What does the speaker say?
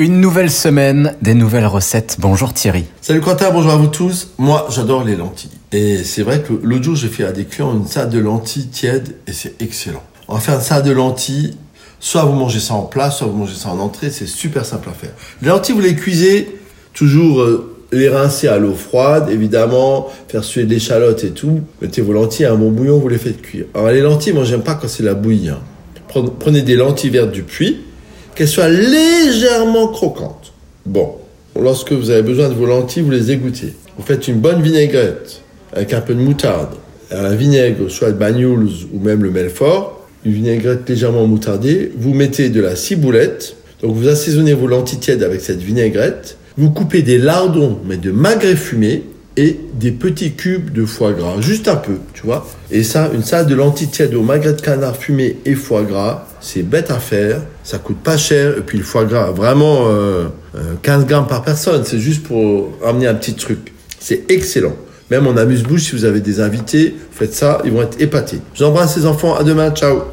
Une nouvelle semaine, des nouvelles recettes. Bonjour Thierry. Salut Quentin, bonjour à vous tous. Moi, j'adore les lentilles. Et c'est vrai que l'autre jour, j'ai fait à des clients une salade de lentilles tiède et c'est excellent. On va faire une salade de lentilles. Soit vous mangez ça en plat, soit vous mangez ça en entrée. C'est super simple à faire. Les lentilles, vous les cuisez toujours euh, les rincer à l'eau froide, évidemment, faire suer de l'échalote et tout. Mettez vos lentilles à un bon bouillon, vous les faites cuire. Alors les lentilles, moi j'aime pas quand c'est la bouillie. hein. Prenez des lentilles vertes du puits, qu'elles soient légèrement croquantes. Bon, lorsque vous avez besoin de vos lentilles, vous les égouttez. Vous faites une bonne vinaigrette avec un peu de moutarde, un vinaigre, soit le Banyuls ou même le Melfort, une vinaigrette légèrement moutardée. Vous mettez de la ciboulette, donc vous assaisonnez vos lentilles tièdes avec cette vinaigrette. Vous coupez des lardons, mais de magret fumé et des petits cubes de foie gras, juste un peu, tu vois. Et ça, une salade de lentilles tièdes au magret de canard fumé et foie gras, c'est bête à faire, ça coûte pas cher, et puis le foie gras, vraiment euh, euh, 15 grammes par personne, c'est juste pour ramener un petit truc. C'est excellent. Même en amuse-bouche, si vous avez des invités, faites ça, ils vont être épatés. J'embrasse les enfants, à demain, ciao